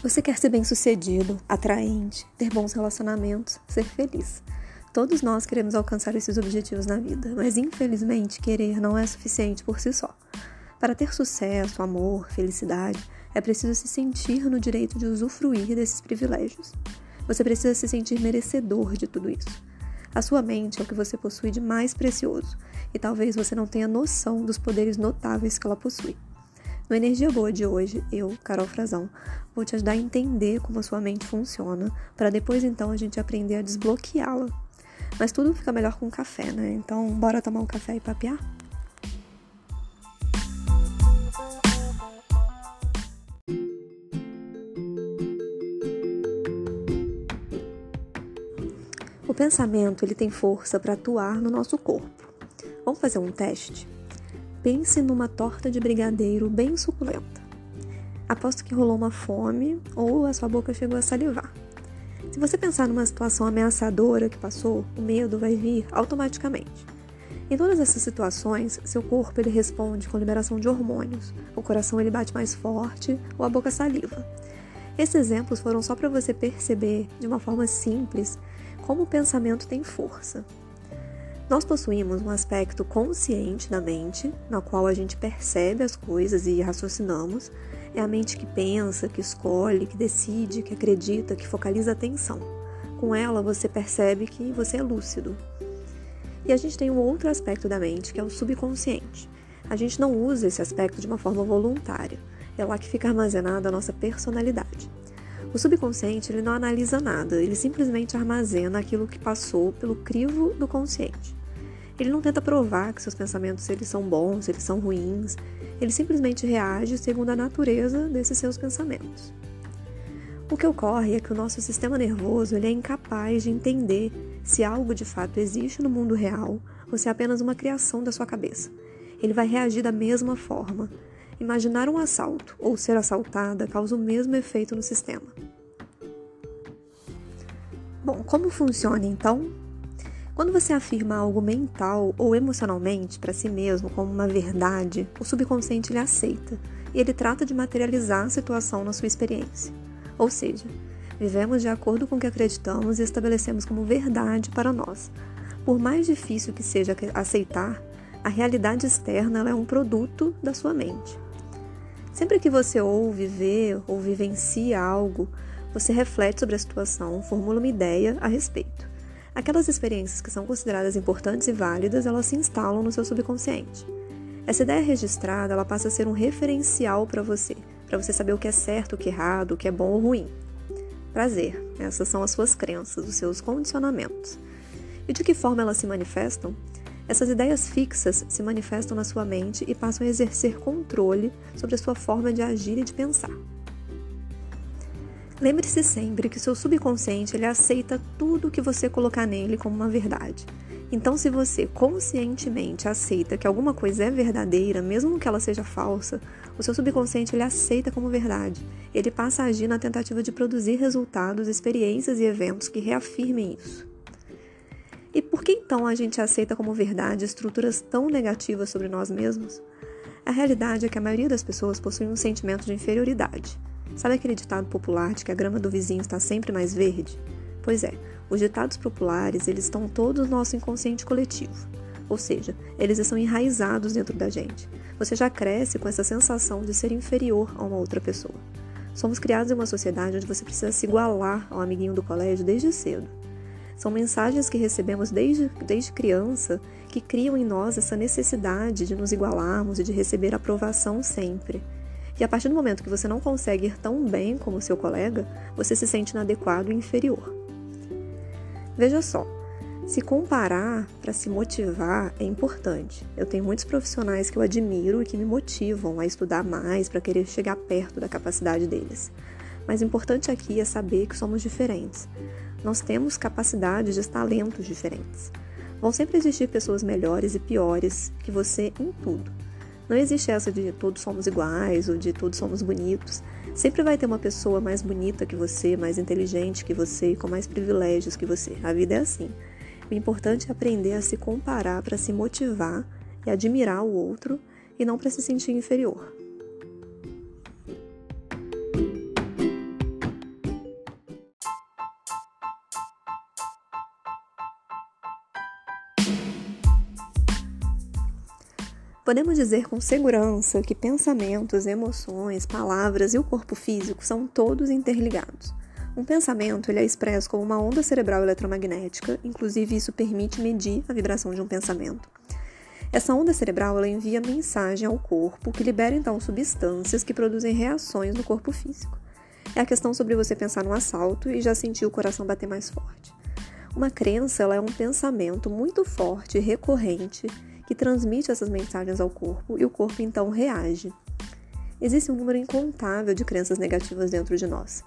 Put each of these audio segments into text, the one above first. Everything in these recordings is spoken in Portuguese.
Você quer ser bem-sucedido, atraente, ter bons relacionamentos, ser feliz. Todos nós queremos alcançar esses objetivos na vida, mas infelizmente querer não é suficiente por si só. Para ter sucesso, amor, felicidade, é preciso se sentir no direito de usufruir desses privilégios. Você precisa se sentir merecedor de tudo isso. A sua mente é o que você possui de mais precioso, e talvez você não tenha noção dos poderes notáveis que ela possui. No Energia Boa de hoje, eu, Carol Frazão, vou te ajudar a entender como a sua mente funciona, para depois então a gente aprender a desbloqueá-la. Mas tudo fica melhor com café, né? Então, bora tomar um café e papear? O pensamento ele tem força para atuar no nosso corpo. Vamos fazer um teste? Pense numa torta de brigadeiro bem suculenta. Aposto que rolou uma fome ou a sua boca chegou a salivar. Se você pensar numa situação ameaçadora que passou, o medo vai vir automaticamente. Em todas essas situações, seu corpo ele responde com liberação de hormônios. O coração ele bate mais forte ou a boca saliva. Esses exemplos foram só para você perceber, de uma forma simples, como o pensamento tem força. Nós possuímos um aspecto consciente da mente, na qual a gente percebe as coisas e raciocinamos. É a mente que pensa, que escolhe, que decide, que acredita, que focaliza a atenção. Com ela, você percebe que você é lúcido. E a gente tem um outro aspecto da mente, que é o subconsciente. A gente não usa esse aspecto de uma forma voluntária. É lá que fica armazenada a nossa personalidade. O subconsciente ele não analisa nada, ele simplesmente armazena aquilo que passou pelo crivo do consciente. Ele não tenta provar que seus pensamentos eles são bons, eles são ruins. Ele simplesmente reage segundo a natureza desses seus pensamentos. O que ocorre é que o nosso sistema nervoso ele é incapaz de entender se algo de fato existe no mundo real ou se é apenas uma criação da sua cabeça. Ele vai reagir da mesma forma. Imaginar um assalto ou ser assaltada causa o mesmo efeito no sistema. Bom, como funciona então quando você afirma algo mental ou emocionalmente para si mesmo como uma verdade, o subconsciente lhe aceita e ele trata de materializar a situação na sua experiência. Ou seja, vivemos de acordo com o que acreditamos e estabelecemos como verdade para nós. Por mais difícil que seja aceitar, a realidade externa é um produto da sua mente. Sempre que você ouve, vê ou vivencia algo, você reflete sobre a situação, formula uma ideia a respeito. Aquelas experiências que são consideradas importantes e válidas, elas se instalam no seu subconsciente. Essa ideia registrada, ela passa a ser um referencial para você, para você saber o que é certo, o que é errado, o que é bom ou ruim. Prazer, essas são as suas crenças, os seus condicionamentos. E de que forma elas se manifestam? Essas ideias fixas se manifestam na sua mente e passam a exercer controle sobre a sua forma de agir e de pensar. Lembre-se sempre que seu subconsciente ele aceita tudo que você colocar nele como uma verdade. Então, se você conscientemente aceita que alguma coisa é verdadeira, mesmo que ela seja falsa, o seu subconsciente ele aceita como verdade. Ele passa a agir na tentativa de produzir resultados, experiências e eventos que reafirmem isso. E por que então a gente aceita como verdade estruturas tão negativas sobre nós mesmos? A realidade é que a maioria das pessoas possui um sentimento de inferioridade. Sabe aquele ditado popular de que a grama do vizinho está sempre mais verde? Pois é, os ditados populares, eles estão todos no nosso inconsciente coletivo. Ou seja, eles estão enraizados dentro da gente. Você já cresce com essa sensação de ser inferior a uma outra pessoa. Somos criados em uma sociedade onde você precisa se igualar ao amiguinho do colégio desde cedo. São mensagens que recebemos desde, desde criança que criam em nós essa necessidade de nos igualarmos e de receber aprovação sempre. E a partir do momento que você não consegue ir tão bem como seu colega, você se sente inadequado e inferior. Veja só, se comparar para se motivar é importante. Eu tenho muitos profissionais que eu admiro e que me motivam a estudar mais para querer chegar perto da capacidade deles. Mas importante aqui é saber que somos diferentes. Nós temos capacidades e talentos diferentes. Vão sempre existir pessoas melhores e piores que você em tudo. Não existe essa de todos somos iguais ou de todos somos bonitos. Sempre vai ter uma pessoa mais bonita que você, mais inteligente que você, com mais privilégios que você. A vida é assim. O importante é aprender a se comparar para se motivar e admirar o outro e não para se sentir inferior. Podemos dizer com segurança que pensamentos, emoções, palavras e o corpo físico são todos interligados. Um pensamento ele é expresso como uma onda cerebral eletromagnética, inclusive isso permite medir a vibração de um pensamento. Essa onda cerebral ela envia mensagem ao corpo, que libera então substâncias que produzem reações no corpo físico. É a questão sobre você pensar no assalto e já sentir o coração bater mais forte. Uma crença ela é um pensamento muito forte recorrente que transmite essas mensagens ao corpo e o corpo então reage. Existe um número incontável de crenças negativas dentro de nós,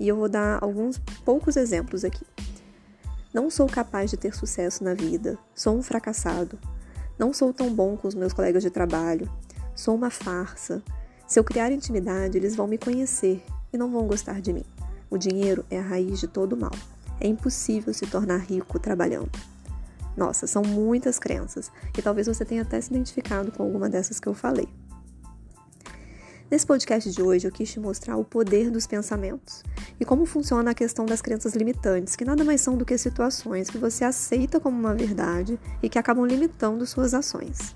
e eu vou dar alguns poucos exemplos aqui. Não sou capaz de ter sucesso na vida, sou um fracassado, não sou tão bom com os meus colegas de trabalho. Sou uma farsa. Se eu criar intimidade, eles vão me conhecer e não vão gostar de mim. O dinheiro é a raiz de todo mal. É impossível se tornar rico trabalhando. Nossa, são muitas crenças e talvez você tenha até se identificado com alguma dessas que eu falei. Nesse podcast de hoje, eu quis te mostrar o poder dos pensamentos e como funciona a questão das crenças limitantes, que nada mais são do que situações que você aceita como uma verdade e que acabam limitando suas ações.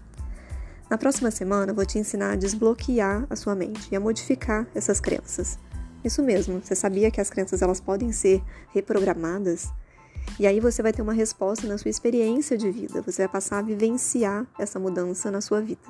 Na próxima semana, eu vou te ensinar a desbloquear a sua mente e a modificar essas crenças. Isso mesmo, você sabia que as crenças elas podem ser reprogramadas? E aí você vai ter uma resposta na sua experiência de vida, você vai passar a vivenciar essa mudança na sua vida.